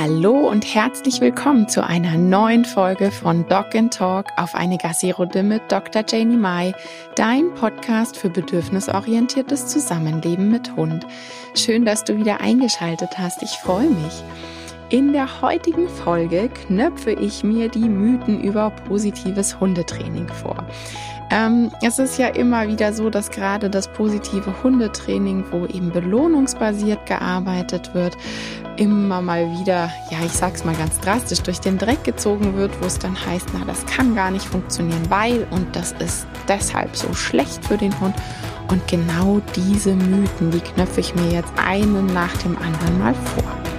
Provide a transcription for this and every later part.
Hallo und herzlich willkommen zu einer neuen Folge von Dog and Talk auf eine Gassi-Runde mit Dr. Janie Mai, dein Podcast für bedürfnisorientiertes Zusammenleben mit Hund. Schön, dass du wieder eingeschaltet hast. Ich freue mich. In der heutigen Folge knöpfe ich mir die Mythen über positives Hundetraining vor. Ähm, es ist ja immer wieder so, dass gerade das positive Hundetraining, wo eben belohnungsbasiert gearbeitet wird, immer mal wieder, ja, ich sag's mal ganz drastisch, durch den Dreck gezogen wird, wo es dann heißt, na, das kann gar nicht funktionieren, weil und das ist deshalb so schlecht für den Hund. Und genau diese Mythen, die knöpfe ich mir jetzt einen nach dem anderen mal vor.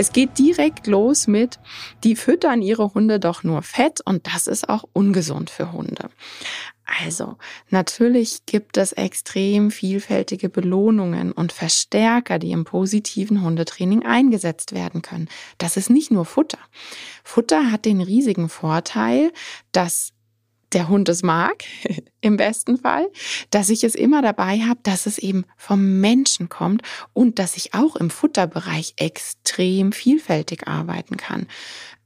Es geht direkt los mit, die füttern ihre Hunde doch nur Fett und das ist auch ungesund für Hunde. Also, natürlich gibt es extrem vielfältige Belohnungen und Verstärker, die im positiven Hundetraining eingesetzt werden können. Das ist nicht nur Futter. Futter hat den riesigen Vorteil, dass der Hund es mag, im besten Fall, dass ich es immer dabei habe, dass es eben vom Menschen kommt und dass ich auch im Futterbereich extrem vielfältig arbeiten kann.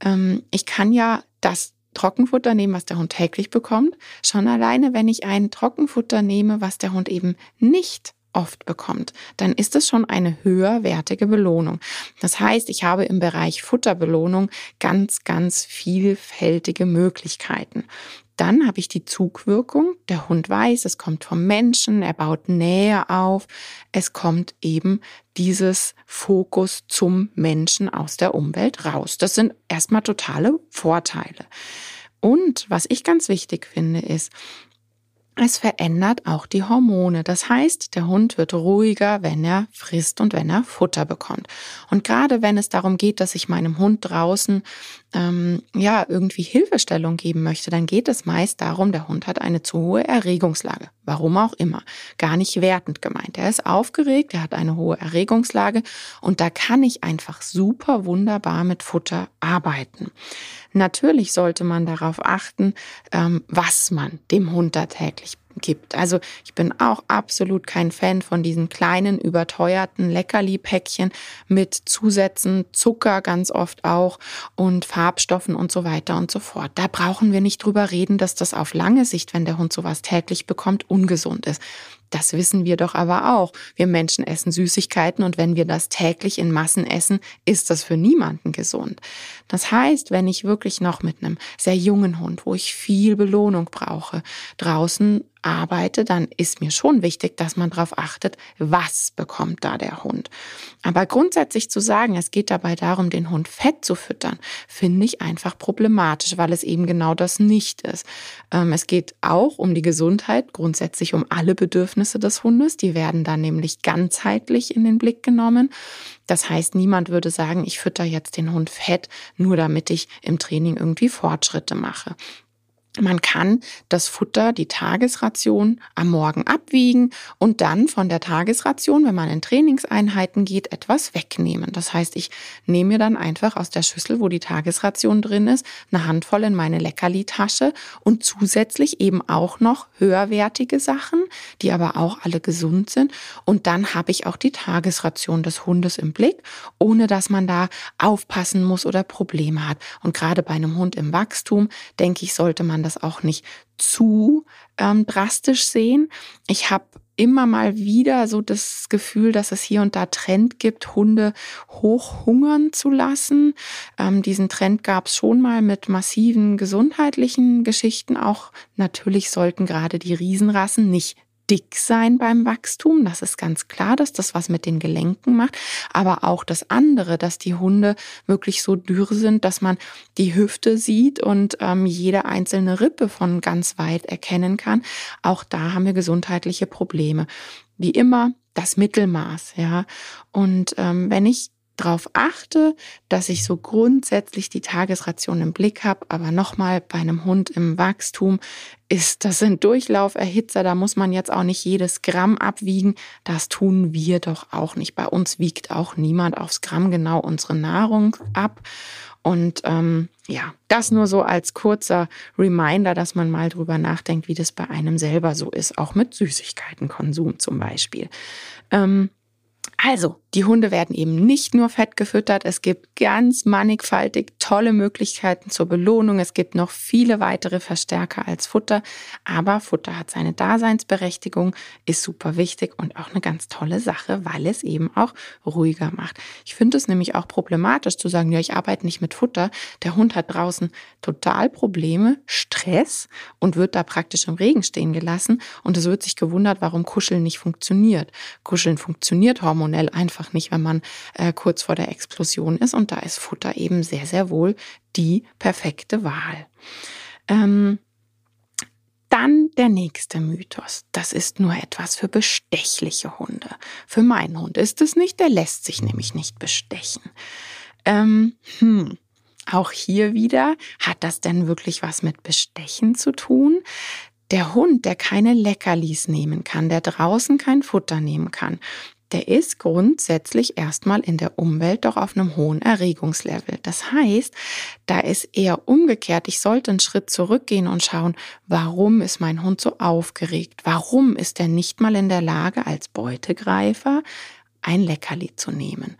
Ähm, ich kann ja das Trockenfutter nehmen, was der Hund täglich bekommt. Schon alleine, wenn ich ein Trockenfutter nehme, was der Hund eben nicht oft bekommt, dann ist es schon eine höherwertige Belohnung. Das heißt, ich habe im Bereich Futterbelohnung ganz, ganz vielfältige Möglichkeiten. Dann habe ich die Zugwirkung. Der Hund weiß, es kommt vom Menschen, er baut Nähe auf. Es kommt eben dieses Fokus zum Menschen aus der Umwelt raus. Das sind erstmal totale Vorteile. Und was ich ganz wichtig finde, ist, es verändert auch die Hormone. Das heißt, der Hund wird ruhiger, wenn er frisst und wenn er Futter bekommt. Und gerade wenn es darum geht, dass ich meinem Hund draußen ähm, ja irgendwie Hilfestellung geben möchte, dann geht es meist darum, der Hund hat eine zu hohe Erregungslage. Warum auch immer. Gar nicht wertend gemeint. Er ist aufgeregt, er hat eine hohe Erregungslage und da kann ich einfach super wunderbar mit Futter arbeiten. Natürlich sollte man darauf achten, ähm, was man dem Hund da täglich gibt. Also ich bin auch absolut kein Fan von diesen kleinen überteuerten Leckerli-Päckchen mit Zusätzen, Zucker ganz oft auch und Farbstoffen und so weiter und so fort. Da brauchen wir nicht drüber reden, dass das auf lange Sicht, wenn der Hund sowas täglich bekommt, ungesund ist. Das wissen wir doch aber auch. Wir Menschen essen Süßigkeiten und wenn wir das täglich in Massen essen, ist das für niemanden gesund. Das heißt, wenn ich wirklich noch mit einem sehr jungen Hund, wo ich viel Belohnung brauche, draußen arbeite, dann ist mir schon wichtig, dass man darauf achtet, was bekommt da der Hund. Aber grundsätzlich zu sagen, es geht dabei darum, den Hund fett zu füttern, finde ich einfach problematisch, weil es eben genau das nicht ist. Ähm, es geht auch um die Gesundheit, grundsätzlich um alle Bedürfnisse des Hundes. Die werden dann nämlich ganzheitlich in den Blick genommen. Das heißt, niemand würde sagen, ich fütter jetzt den Hund fett, nur damit ich im Training irgendwie Fortschritte mache. Man kann das Futter, die Tagesration am Morgen abwiegen und dann von der Tagesration, wenn man in Trainingseinheiten geht, etwas wegnehmen. Das heißt, ich nehme mir dann einfach aus der Schüssel, wo die Tagesration drin ist, eine Handvoll in meine Leckerli-Tasche und zusätzlich eben auch noch höherwertige Sachen, die aber auch alle gesund sind. Und dann habe ich auch die Tagesration des Hundes im Blick, ohne dass man da aufpassen muss oder Probleme hat. Und gerade bei einem Hund im Wachstum, denke ich, sollte man das auch nicht zu ähm, drastisch sehen. Ich habe immer mal wieder so das Gefühl, dass es hier und da Trend gibt, Hunde hochhungern zu lassen. Ähm, diesen Trend gab es schon mal mit massiven gesundheitlichen Geschichten. Auch natürlich sollten gerade die Riesenrassen nicht dick sein beim Wachstum. Das ist ganz klar, dass das was mit den Gelenken macht. Aber auch das andere, dass die Hunde wirklich so dürr sind, dass man die Hüfte sieht und ähm, jede einzelne Rippe von ganz weit erkennen kann. Auch da haben wir gesundheitliche Probleme. Wie immer das Mittelmaß, ja. Und ähm, wenn ich darauf achte, dass ich so grundsätzlich die Tagesration im Blick habe. Aber nochmal, bei einem Hund im Wachstum ist das ein Durchlauferhitzer. Da muss man jetzt auch nicht jedes Gramm abwiegen. Das tun wir doch auch nicht. Bei uns wiegt auch niemand aufs Gramm genau unsere Nahrung ab. Und ähm, ja, das nur so als kurzer Reminder, dass man mal drüber nachdenkt, wie das bei einem selber so ist, auch mit Süßigkeitenkonsum zum Beispiel. Ähm, also, die Hunde werden eben nicht nur fett gefüttert, es gibt ganz mannigfaltig tolle Möglichkeiten zur Belohnung. Es gibt noch viele weitere Verstärker als Futter, aber Futter hat seine Daseinsberechtigung, ist super wichtig und auch eine ganz tolle Sache, weil es eben auch ruhiger macht. Ich finde es nämlich auch problematisch zu sagen, ja, ich arbeite nicht mit Futter. Der Hund hat draußen total Probleme, Stress und wird da praktisch im Regen stehen gelassen und es wird sich gewundert, warum Kuscheln nicht funktioniert. Kuscheln funktioniert hormonell einfach nicht, wenn man äh, kurz vor der Explosion ist. Und da ist Futter eben sehr, sehr wohl die perfekte Wahl. Ähm, dann der nächste Mythos. Das ist nur etwas für bestechliche Hunde. Für meinen Hund ist es nicht, der lässt sich nämlich nicht bestechen. Ähm, hm. Auch hier wieder, hat das denn wirklich was mit Bestechen zu tun? Der Hund, der keine Leckerlis nehmen kann, der draußen kein Futter nehmen kann, der ist grundsätzlich erstmal in der Umwelt doch auf einem hohen Erregungslevel. Das heißt, da ist eher umgekehrt. Ich sollte einen Schritt zurückgehen und schauen, warum ist mein Hund so aufgeregt? Warum ist er nicht mal in der Lage, als Beutegreifer ein Leckerli zu nehmen?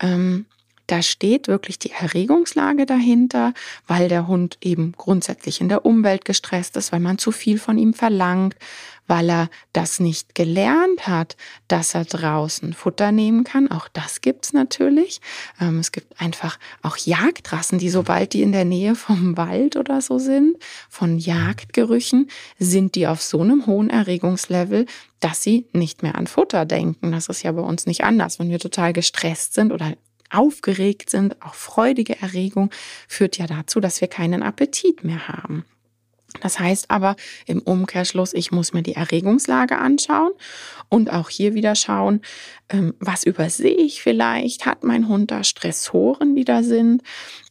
Ähm, da steht wirklich die Erregungslage dahinter, weil der Hund eben grundsätzlich in der Umwelt gestresst ist, weil man zu viel von ihm verlangt, weil er das nicht gelernt hat, dass er draußen Futter nehmen kann. Auch das gibt's natürlich. Ähm, es gibt einfach auch Jagdrassen, die sobald die in der Nähe vom Wald oder so sind, von Jagdgerüchen, sind die auf so einem hohen Erregungslevel, dass sie nicht mehr an Futter denken. Das ist ja bei uns nicht anders. Wenn wir total gestresst sind oder aufgeregt sind, auch freudige Erregung führt ja dazu, dass wir keinen Appetit mehr haben. Das heißt aber im Umkehrschluss, ich muss mir die Erregungslage anschauen und auch hier wieder schauen, ähm, was übersehe ich vielleicht? Hat mein Hund da Stressoren, die da sind?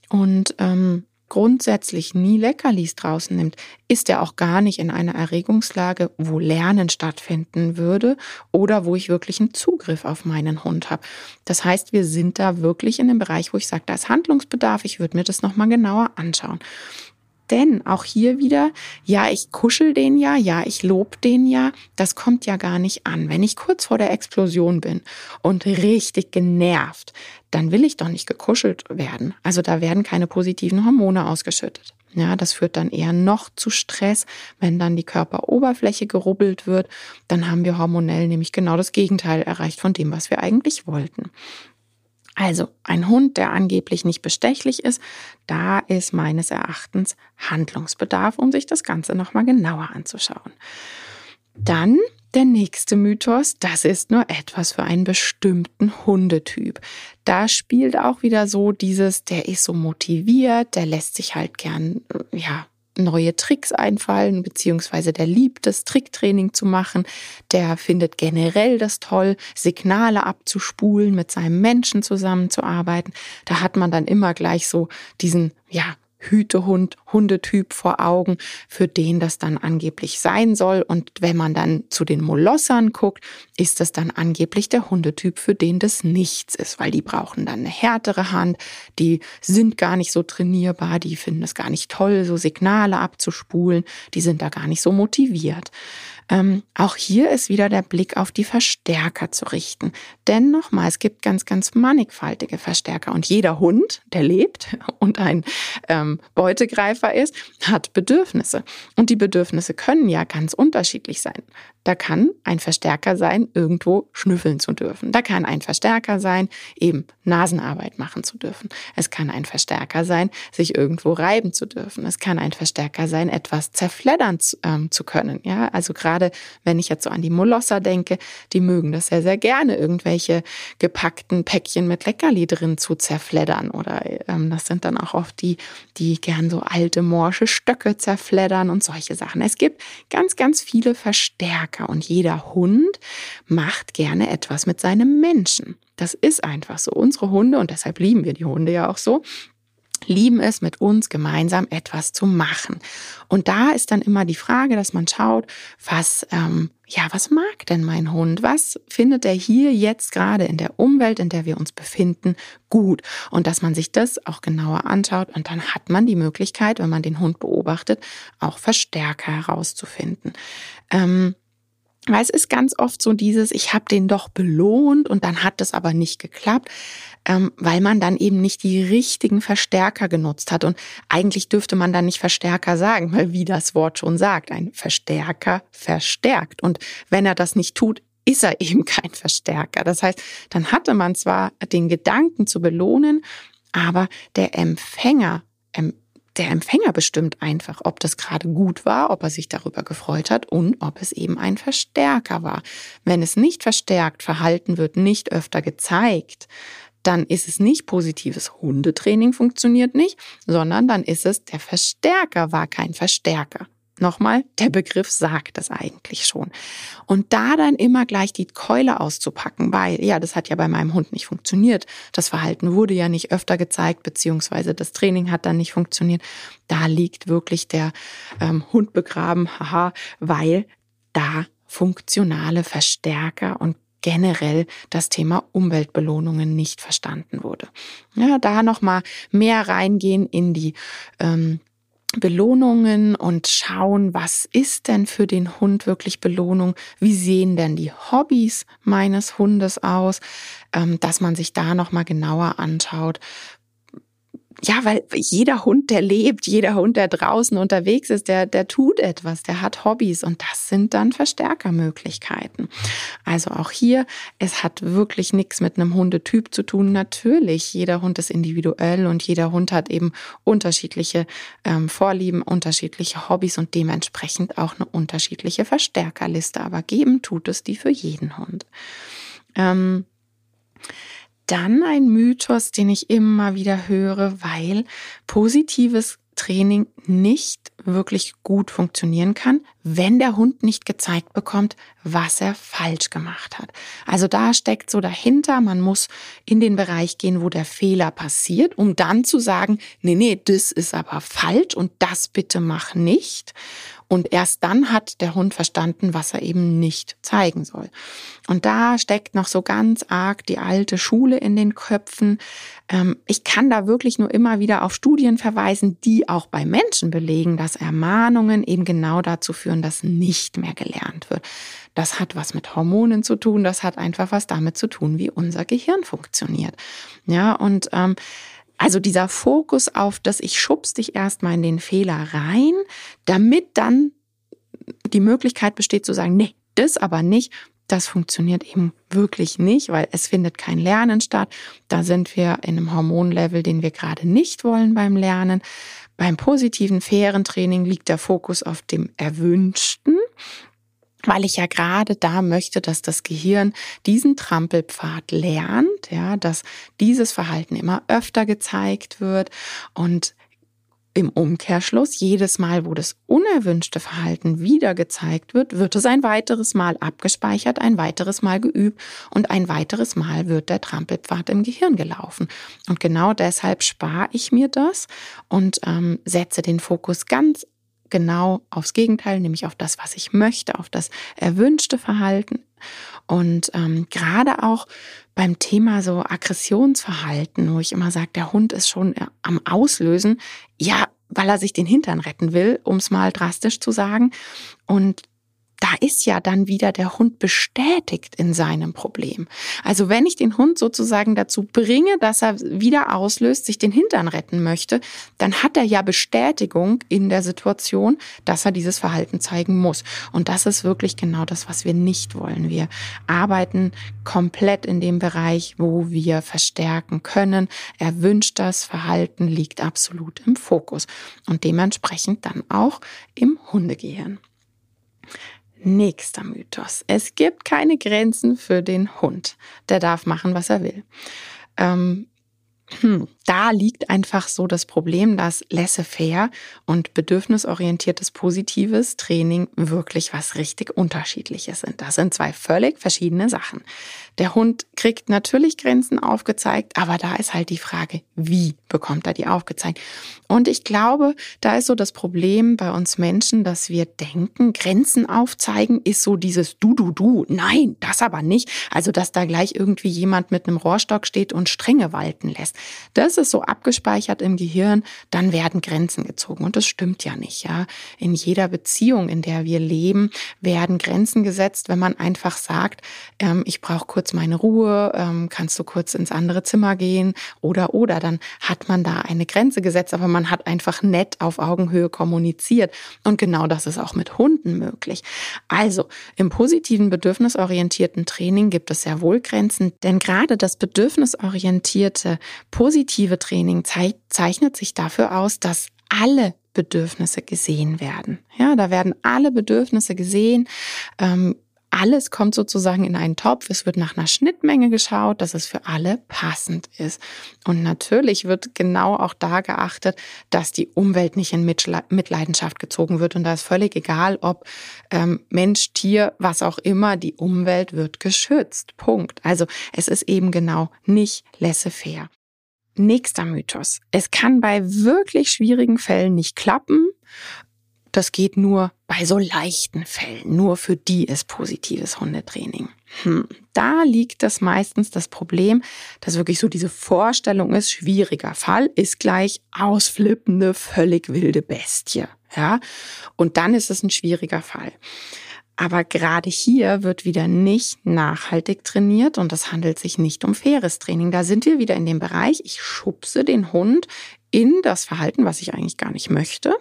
Und ähm, grundsätzlich nie Leckerlis draußen nimmt, ist er auch gar nicht in einer Erregungslage, wo Lernen stattfinden würde oder wo ich wirklich einen Zugriff auf meinen Hund habe. Das heißt, wir sind da wirklich in dem Bereich, wo ich sage, da ist Handlungsbedarf, ich würde mir das nochmal genauer anschauen. Denn auch hier wieder, ja, ich kuschel den ja, ja, ich lob den ja, das kommt ja gar nicht an. Wenn ich kurz vor der Explosion bin und richtig genervt, dann will ich doch nicht gekuschelt werden. Also da werden keine positiven Hormone ausgeschüttet. Ja, das führt dann eher noch zu Stress, wenn dann die Körperoberfläche gerubbelt wird, dann haben wir hormonell nämlich genau das Gegenteil erreicht von dem, was wir eigentlich wollten. Also ein Hund, der angeblich nicht bestechlich ist, da ist meines Erachtens Handlungsbedarf, um sich das Ganze nochmal genauer anzuschauen. Dann der nächste Mythos, das ist nur etwas für einen bestimmten Hundetyp. Da spielt auch wieder so dieses, der ist so motiviert, der lässt sich halt gern, ja, neue Tricks einfallen, beziehungsweise der liebt es, Tricktraining zu machen. Der findet generell das toll, Signale abzuspulen, mit seinem Menschen zusammenzuarbeiten. Da hat man dann immer gleich so diesen, ja, Hütehund, Hundetyp vor Augen, für den das dann angeblich sein soll. Und wenn man dann zu den Molossern guckt, ist das dann angeblich der Hundetyp, für den das nichts ist, weil die brauchen dann eine härtere Hand, die sind gar nicht so trainierbar, die finden es gar nicht toll, so Signale abzuspulen, die sind da gar nicht so motiviert. Ähm, auch hier ist wieder der Blick auf die Verstärker zu richten. Denn nochmal, es gibt ganz, ganz mannigfaltige Verstärker und jeder Hund, der lebt und ein ähm, Beutegreifer ist, hat Bedürfnisse. Und die Bedürfnisse können ja ganz unterschiedlich sein. Da kann ein Verstärker sein, irgendwo schnüffeln zu dürfen. Da kann ein Verstärker sein, eben Nasenarbeit machen zu dürfen. Es kann ein Verstärker sein, sich irgendwo reiben zu dürfen. Es kann ein Verstärker sein, etwas zerfleddern zu, ähm, zu können. Ja, also gerade wenn ich jetzt so an die Molosser denke, die mögen das sehr, sehr gerne, irgendwelche gepackten Päckchen mit Leckerli drin zu zerfleddern. Oder ähm, das sind dann auch oft die, die gern so alte morsche Stöcke zerfleddern und solche Sachen. Es gibt ganz, ganz viele. Verstärker und jeder Hund macht gerne etwas mit seinem Menschen. Das ist einfach so. Unsere Hunde, und deshalb lieben wir die Hunde ja auch so, lieben es, mit uns gemeinsam etwas zu machen. Und da ist dann immer die Frage, dass man schaut, was ähm, ja, was mag denn mein Hund? Was findet er hier jetzt gerade in der Umwelt, in der wir uns befinden, gut? Und dass man sich das auch genauer anschaut und dann hat man die Möglichkeit, wenn man den Hund beobachtet, auch Verstärker herauszufinden. Ähm, weil es ist ganz oft so dieses, ich habe den doch belohnt und dann hat es aber nicht geklappt, ähm, weil man dann eben nicht die richtigen Verstärker genutzt hat. Und eigentlich dürfte man dann nicht Verstärker sagen, weil wie das Wort schon sagt, ein Verstärker verstärkt. Und wenn er das nicht tut, ist er eben kein Verstärker. Das heißt, dann hatte man zwar den Gedanken zu belohnen, aber der Empfänger der Empfänger bestimmt einfach, ob das gerade gut war, ob er sich darüber gefreut hat und ob es eben ein Verstärker war. Wenn es nicht verstärkt, Verhalten wird nicht öfter gezeigt, dann ist es nicht positives Hundetraining funktioniert nicht, sondern dann ist es der Verstärker war kein Verstärker. Nochmal, der Begriff sagt das eigentlich schon. Und da dann immer gleich die Keule auszupacken, weil, ja, das hat ja bei meinem Hund nicht funktioniert. Das Verhalten wurde ja nicht öfter gezeigt, beziehungsweise das Training hat dann nicht funktioniert. Da liegt wirklich der ähm, Hund begraben, haha, weil da funktionale Verstärker und generell das Thema Umweltbelohnungen nicht verstanden wurde. Ja, da nochmal mehr reingehen in die ähm, Belohnungen und schauen, was ist denn für den Hund wirklich Belohnung? Wie sehen denn die Hobbys meines Hundes aus? Ähm, dass man sich da nochmal genauer anschaut, ja, weil jeder Hund, der lebt, jeder Hund, der draußen unterwegs ist, der, der tut etwas, der hat Hobbys und das sind dann Verstärkermöglichkeiten. Also auch hier, es hat wirklich nichts mit einem Hundetyp zu tun. Natürlich, jeder Hund ist individuell und jeder Hund hat eben unterschiedliche ähm, Vorlieben, unterschiedliche Hobbys und dementsprechend auch eine unterschiedliche Verstärkerliste. Aber geben tut es die für jeden Hund. Ähm, dann ein Mythos, den ich immer wieder höre, weil positives Training nicht wirklich gut funktionieren kann, wenn der Hund nicht gezeigt bekommt, was er falsch gemacht hat. Also da steckt so dahinter, man muss in den Bereich gehen, wo der Fehler passiert, um dann zu sagen, nee, nee, das ist aber falsch und das bitte mach nicht. Und erst dann hat der Hund verstanden, was er eben nicht zeigen soll. Und da steckt noch so ganz arg die alte Schule in den Köpfen. Ähm, ich kann da wirklich nur immer wieder auf Studien verweisen, die auch bei Menschen belegen, dass Ermahnungen eben genau dazu führen, dass nicht mehr gelernt wird. Das hat was mit Hormonen zu tun, das hat einfach was damit zu tun, wie unser Gehirn funktioniert. Ja, und ähm, also dieser Fokus auf, dass ich schubs dich erstmal in den Fehler rein, damit dann die Möglichkeit besteht zu sagen, nee, das aber nicht. Das funktioniert eben wirklich nicht, weil es findet kein Lernen statt. Da sind wir in einem Hormonlevel, den wir gerade nicht wollen beim Lernen. Beim positiven, fairen Training liegt der Fokus auf dem Erwünschten weil ich ja gerade da möchte, dass das Gehirn diesen Trampelpfad lernt, ja, dass dieses Verhalten immer öfter gezeigt wird und im Umkehrschluss, jedes Mal, wo das unerwünschte Verhalten wieder gezeigt wird, wird es ein weiteres Mal abgespeichert, ein weiteres Mal geübt und ein weiteres Mal wird der Trampelpfad im Gehirn gelaufen. Und genau deshalb spare ich mir das und ähm, setze den Fokus ganz genau aufs Gegenteil, nämlich auf das, was ich möchte, auf das erwünschte Verhalten. Und ähm, gerade auch beim Thema so Aggressionsverhalten, wo ich immer sage, der Hund ist schon äh, am Auslösen, ja, weil er sich den Hintern retten will, um es mal drastisch zu sagen. Und da ist ja dann wieder der Hund bestätigt in seinem Problem. Also wenn ich den Hund sozusagen dazu bringe, dass er wieder auslöst, sich den Hintern retten möchte, dann hat er ja Bestätigung in der Situation, dass er dieses Verhalten zeigen muss. Und das ist wirklich genau das, was wir nicht wollen. Wir arbeiten komplett in dem Bereich, wo wir verstärken können. Er wünscht das Verhalten liegt absolut im Fokus und dementsprechend dann auch im Hundegehirn. Nächster Mythos. Es gibt keine Grenzen für den Hund. Der darf machen, was er will. Ähm, hm. Da liegt einfach so das Problem, dass laissez-faire und bedürfnisorientiertes positives Training wirklich was richtig unterschiedliches sind. Das sind zwei völlig verschiedene Sachen. Der Hund kriegt natürlich Grenzen aufgezeigt, aber da ist halt die Frage, wie bekommt er die aufgezeigt? Und ich glaube, da ist so das Problem bei uns Menschen, dass wir denken, Grenzen aufzeigen ist so dieses Du, Du, Du. Nein, das aber nicht. Also, dass da gleich irgendwie jemand mit einem Rohrstock steht und Strenge walten lässt. Das ist so abgespeichert im Gehirn, dann werden Grenzen gezogen. Und das stimmt ja nicht, ja. In jeder Beziehung, in der wir leben, werden Grenzen gesetzt, wenn man einfach sagt, ähm, ich brauche kurz kurz meine Ruhe, ähm, kannst du kurz ins andere Zimmer gehen oder oder, dann hat man da eine Grenze gesetzt, aber man hat einfach nett auf Augenhöhe kommuniziert. Und genau das ist auch mit Hunden möglich. Also im positiven bedürfnisorientierten Training gibt es sehr wohl Grenzen, denn gerade das bedürfnisorientierte positive Training zeichnet sich dafür aus, dass alle Bedürfnisse gesehen werden. Ja, da werden alle Bedürfnisse gesehen. Ähm, alles kommt sozusagen in einen Topf. Es wird nach einer Schnittmenge geschaut, dass es für alle passend ist. Und natürlich wird genau auch da geachtet, dass die Umwelt nicht in Mitleidenschaft gezogen wird. Und da ist völlig egal, ob ähm, Mensch, Tier, was auch immer, die Umwelt wird geschützt. Punkt. Also es ist eben genau nicht laissez-faire. Nächster Mythos. Es kann bei wirklich schwierigen Fällen nicht klappen das geht nur bei so leichten Fällen. Nur für die ist positives Hundetraining. Hm. Da liegt das meistens das Problem, dass wirklich so diese Vorstellung ist, schwieriger Fall ist gleich ausflippende, völlig wilde Bestie. Ja, und dann ist es ein schwieriger Fall. Aber gerade hier wird wieder nicht nachhaltig trainiert und es handelt sich nicht um faires Training. Da sind wir wieder in dem Bereich, ich schubse den Hund in das Verhalten, was ich eigentlich gar nicht möchte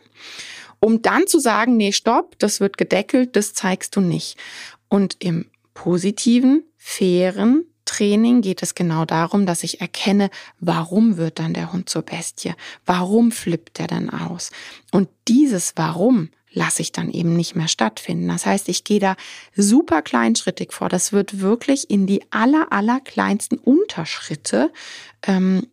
um dann zu sagen, nee, stopp, das wird gedeckelt, das zeigst du nicht. Und im positiven, fairen Training geht es genau darum, dass ich erkenne, warum wird dann der Hund zur Bestie? Warum flippt er dann aus? Und dieses Warum lasse ich dann eben nicht mehr stattfinden. Das heißt, ich gehe da super kleinschrittig vor. Das wird wirklich in die aller, aller kleinsten Unterschritte ähm,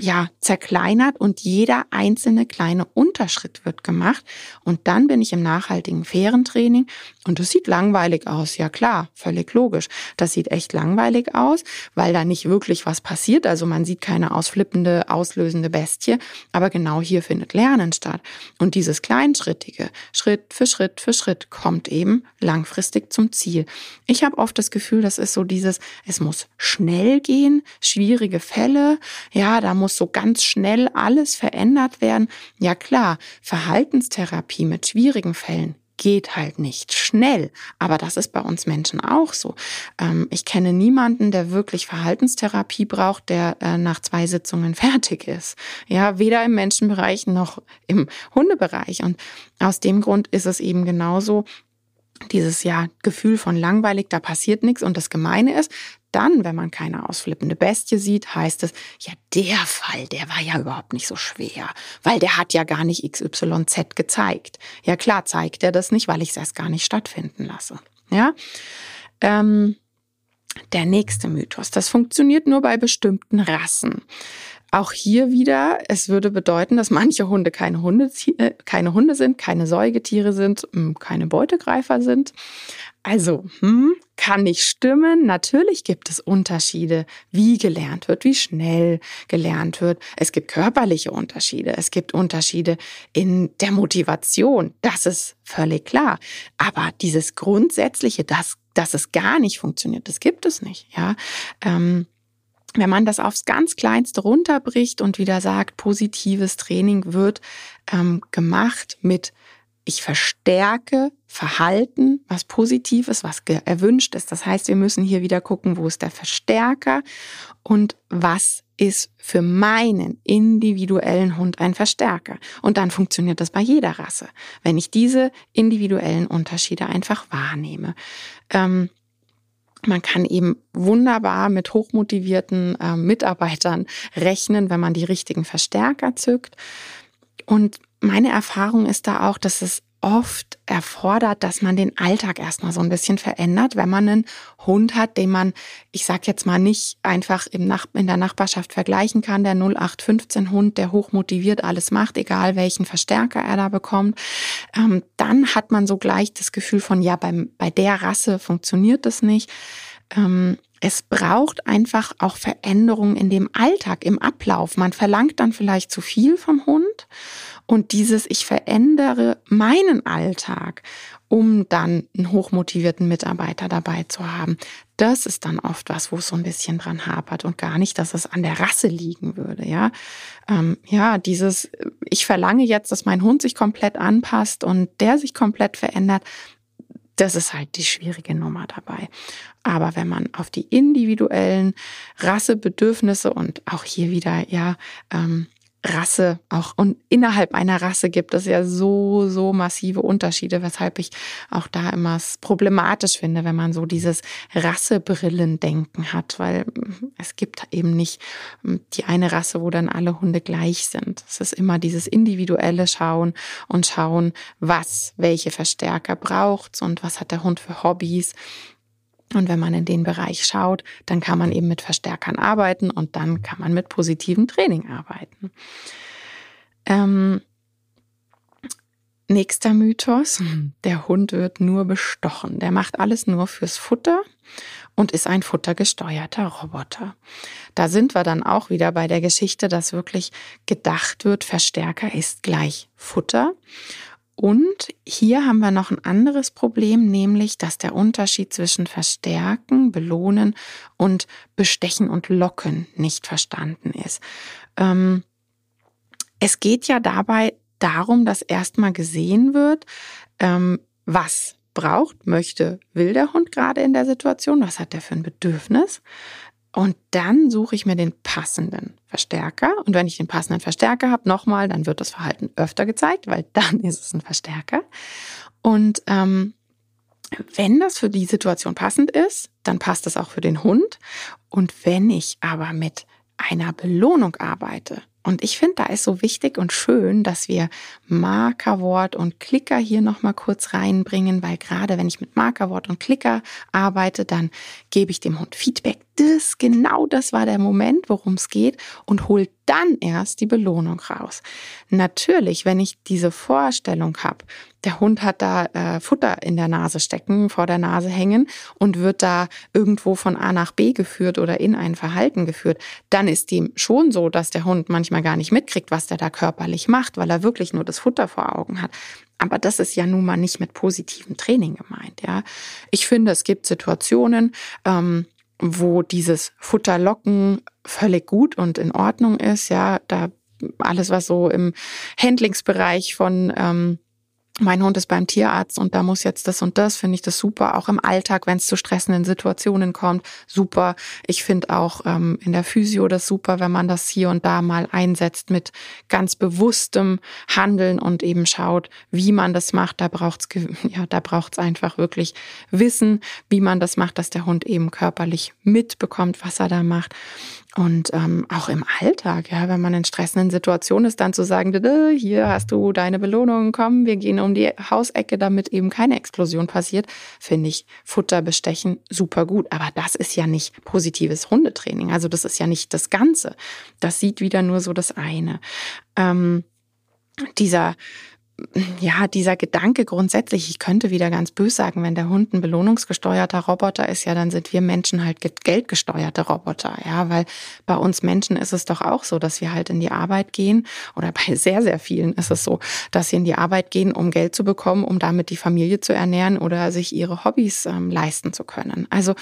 ja, zerkleinert und jeder einzelne kleine Unterschritt wird gemacht. Und dann bin ich im nachhaltigen, fairen Training. Und das sieht langweilig aus. Ja klar, völlig logisch. Das sieht echt langweilig aus, weil da nicht wirklich was passiert. Also man sieht keine ausflippende, auslösende Bestie. Aber genau hier findet Lernen statt. Und dieses kleinschrittige, Schritt für Schritt für Schritt, kommt eben langfristig zum Ziel. Ich habe oft das Gefühl, das ist so dieses, es muss schnell gehen, schwierige Fälle. Ja, da muss so ganz schnell alles verändert werden. Ja klar, Verhaltenstherapie mit schwierigen Fällen geht halt nicht schnell. Aber das ist bei uns Menschen auch so. Ähm, ich kenne niemanden, der wirklich Verhaltenstherapie braucht, der äh, nach zwei Sitzungen fertig ist. Ja, weder im Menschenbereich noch im Hundebereich. Und aus dem Grund ist es eben genauso, dieses ja Gefühl von langweilig, da passiert nichts. Und das Gemeine ist, dann, wenn man keine ausflippende Bestie sieht, heißt es, ja, der Fall, der war ja überhaupt nicht so schwer, weil der hat ja gar nicht XYZ gezeigt. Ja, klar zeigt er das nicht, weil ich es erst gar nicht stattfinden lasse. Ja. Ähm, der nächste Mythos. Das funktioniert nur bei bestimmten Rassen. Auch hier wieder, es würde bedeuten, dass manche Hunde keine Hunde, äh, keine Hunde sind, keine Säugetiere sind, keine Beutegreifer sind. Also, hm, kann nicht stimmen. Natürlich gibt es Unterschiede, wie gelernt wird, wie schnell gelernt wird. Es gibt körperliche Unterschiede. Es gibt Unterschiede in der Motivation. Das ist völlig klar. Aber dieses Grundsätzliche, dass, dass es gar nicht funktioniert, das gibt es nicht. Ja. Ähm, wenn man das aufs ganz Kleinste runterbricht und wieder sagt, positives Training wird ähm, gemacht mit ich verstärke Verhalten, was positiv ist, was erwünscht ist. Das heißt, wir müssen hier wieder gucken, wo ist der Verstärker und was ist für meinen individuellen Hund ein Verstärker. Und dann funktioniert das bei jeder Rasse, wenn ich diese individuellen Unterschiede einfach wahrnehme. Ähm, man kann eben wunderbar mit hochmotivierten äh, Mitarbeitern rechnen, wenn man die richtigen Verstärker zückt. Und meine Erfahrung ist da auch, dass es oft erfordert, dass man den Alltag erstmal so ein bisschen verändert, wenn man einen Hund hat, den man, ich sag jetzt mal nicht einfach im Nach in der Nachbarschaft vergleichen kann, der 0815 Hund, der hochmotiviert alles macht, egal welchen Verstärker er da bekommt, ähm, dann hat man so gleich das Gefühl von, ja, beim, bei der Rasse funktioniert das nicht. Ähm, es braucht einfach auch Veränderungen in dem Alltag, im Ablauf. Man verlangt dann vielleicht zu viel vom Hund und dieses, ich verändere meinen Alltag, um dann einen hochmotivierten Mitarbeiter dabei zu haben, das ist dann oft was, wo es so ein bisschen dran hapert und gar nicht, dass es an der Rasse liegen würde. Ja, ähm, ja, dieses, ich verlange jetzt, dass mein Hund sich komplett anpasst und der sich komplett verändert. Das ist halt die schwierige Nummer dabei. Aber wenn man auf die individuellen Rassebedürfnisse und auch hier wieder, ja, ähm, Rasse auch und innerhalb einer Rasse gibt es ja so, so massive Unterschiede, weshalb ich auch da immer problematisch finde, wenn man so dieses Rassebrillendenken hat, weil mm, es gibt eben nicht mm, die eine Rasse, wo dann alle Hunde gleich sind. Es ist immer dieses individuelle Schauen und schauen, was welche Verstärker braucht und was hat der Hund für Hobbys und wenn man in den Bereich schaut, dann kann man eben mit Verstärkern arbeiten und dann kann man mit positivem Training arbeiten. Ähm, nächster Mythos, der Hund wird nur bestochen. Der macht alles nur fürs Futter und ist ein futtergesteuerter Roboter. Da sind wir dann auch wieder bei der Geschichte, dass wirklich gedacht wird, Verstärker ist gleich Futter. Und hier haben wir noch ein anderes Problem, nämlich, dass der Unterschied zwischen Verstärken, Belohnen und Bestechen und Locken nicht verstanden ist. Ähm, es geht ja dabei darum, dass erstmal gesehen wird, ähm, was braucht, möchte, will der Hund gerade in der Situation, was hat er für ein Bedürfnis. Und dann suche ich mir den passenden Verstärker. Und wenn ich den passenden Verstärker habe, nochmal, dann wird das Verhalten öfter gezeigt, weil dann ist es ein Verstärker. Und ähm, wenn das für die Situation passend ist, dann passt das auch für den Hund. Und wenn ich aber mit einer Belohnung arbeite, und ich finde, da ist so wichtig und schön, dass wir Markerwort und Klicker hier nochmal kurz reinbringen, weil gerade wenn ich mit Markerwort und Klicker arbeite, dann gebe ich dem Hund Feedback. Das, genau das war der Moment, worum es geht und hole dann erst die Belohnung raus. Natürlich, wenn ich diese Vorstellung habe, der Hund hat da äh, Futter in der Nase stecken, vor der Nase hängen und wird da irgendwo von A nach B geführt oder in ein Verhalten geführt, dann ist dem schon so, dass der Hund manchmal gar nicht mitkriegt, was der da körperlich macht, weil er wirklich nur das Futter vor Augen hat. Aber das ist ja nun mal nicht mit positivem Training gemeint, ja. Ich finde, es gibt Situationen, ähm, wo dieses Futterlocken völlig gut und in Ordnung ist, ja, da alles, was so im Handlingsbereich von ähm, mein Hund ist beim Tierarzt und da muss jetzt das und das, finde ich das super. Auch im Alltag, wenn es zu stressenden Situationen kommt, super. Ich finde auch ähm, in der Physio das super, wenn man das hier und da mal einsetzt mit ganz bewusstem Handeln und eben schaut, wie man das macht. Da braucht's ja, da braucht's einfach wirklich Wissen, wie man das macht, dass der Hund eben körperlich mitbekommt, was er da macht. Und ähm, auch im Alltag, ja, wenn man in stressenden Situationen ist, dann zu sagen, hier hast du deine Belohnung, komm, wir gehen um die Hausecke, damit eben keine Explosion passiert, finde ich Futter bestechen super gut. Aber das ist ja nicht positives Hundetraining. Also das ist ja nicht das Ganze. Das sieht wieder nur so das eine. Ähm, dieser ja, dieser Gedanke grundsätzlich, ich könnte wieder ganz bös sagen, wenn der Hund ein belohnungsgesteuerter Roboter ist, ja, dann sind wir Menschen halt geldgesteuerte Roboter, ja, weil bei uns Menschen ist es doch auch so, dass wir halt in die Arbeit gehen oder bei sehr, sehr vielen ist es so, dass sie in die Arbeit gehen, um Geld zu bekommen, um damit die Familie zu ernähren oder sich ihre Hobbys ähm, leisten zu können. Also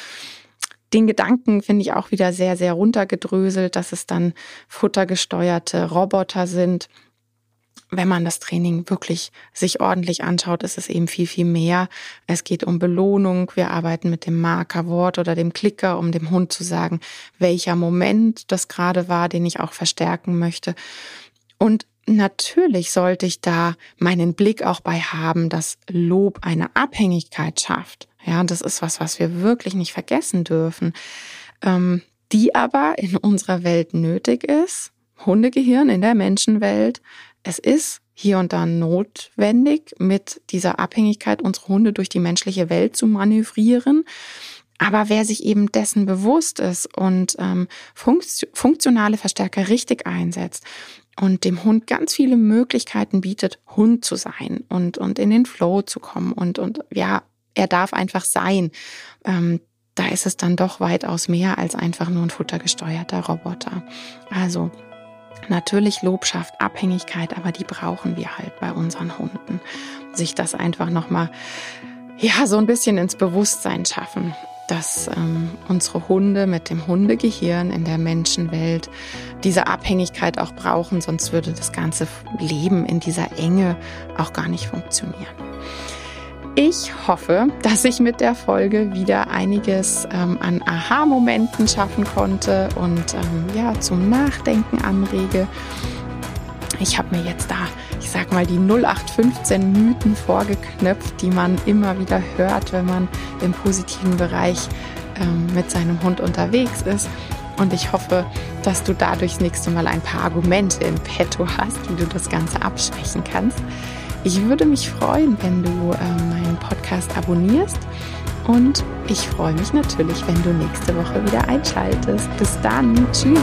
den Gedanken finde ich auch wieder sehr, sehr runtergedröselt, dass es dann futtergesteuerte Roboter sind wenn man das Training wirklich sich ordentlich anschaut, ist es eben viel, viel mehr. Es geht um Belohnung. Wir arbeiten mit dem Markerwort oder dem Klicker, um dem Hund zu sagen, welcher Moment das gerade war, den ich auch verstärken möchte. Und natürlich sollte ich da meinen Blick auch bei haben, dass Lob eine Abhängigkeit schafft. Ja, das ist was, was wir wirklich nicht vergessen dürfen, ähm, die aber in unserer Welt nötig ist. Hundegehirn in der Menschenwelt es ist hier und da notwendig, mit dieser Abhängigkeit unserer Hunde durch die menschliche Welt zu manövrieren. Aber wer sich eben dessen bewusst ist und ähm, funktionale Verstärker richtig einsetzt und dem Hund ganz viele Möglichkeiten bietet, Hund zu sein und, und in den Flow zu kommen und, und ja, er darf einfach sein. Ähm, da ist es dann doch weitaus mehr als einfach nur ein futtergesteuerter Roboter. Also natürlich Lob schafft Abhängigkeit, aber die brauchen wir halt bei unseren Hunden. Sich das einfach nochmal, ja, so ein bisschen ins Bewusstsein schaffen dass ähm, unsere Hunde mit dem Hundegehirn in der Menschenwelt diese Abhängigkeit auch brauchen, sonst würde das ganze Leben in dieser Enge auch gar nicht funktionieren. Ich hoffe, dass ich mit der Folge wieder einiges ähm, an Aha-Momenten schaffen konnte und ähm, ja zum Nachdenken anrege. Ich habe mir jetzt da, ich sag mal, die 0815 Mythen vorgeknöpft, die man immer wieder hört, wenn man im positiven Bereich ähm, mit seinem Hund unterwegs ist. Und ich hoffe, dass du dadurch das nächste Mal ein paar Argumente in petto hast, wie du das Ganze abschwächen kannst. Ich würde mich freuen, wenn du äh, meinen Podcast abonnierst. Und ich freue mich natürlich, wenn du nächste Woche wieder einschaltest. Bis dann. Tschüss.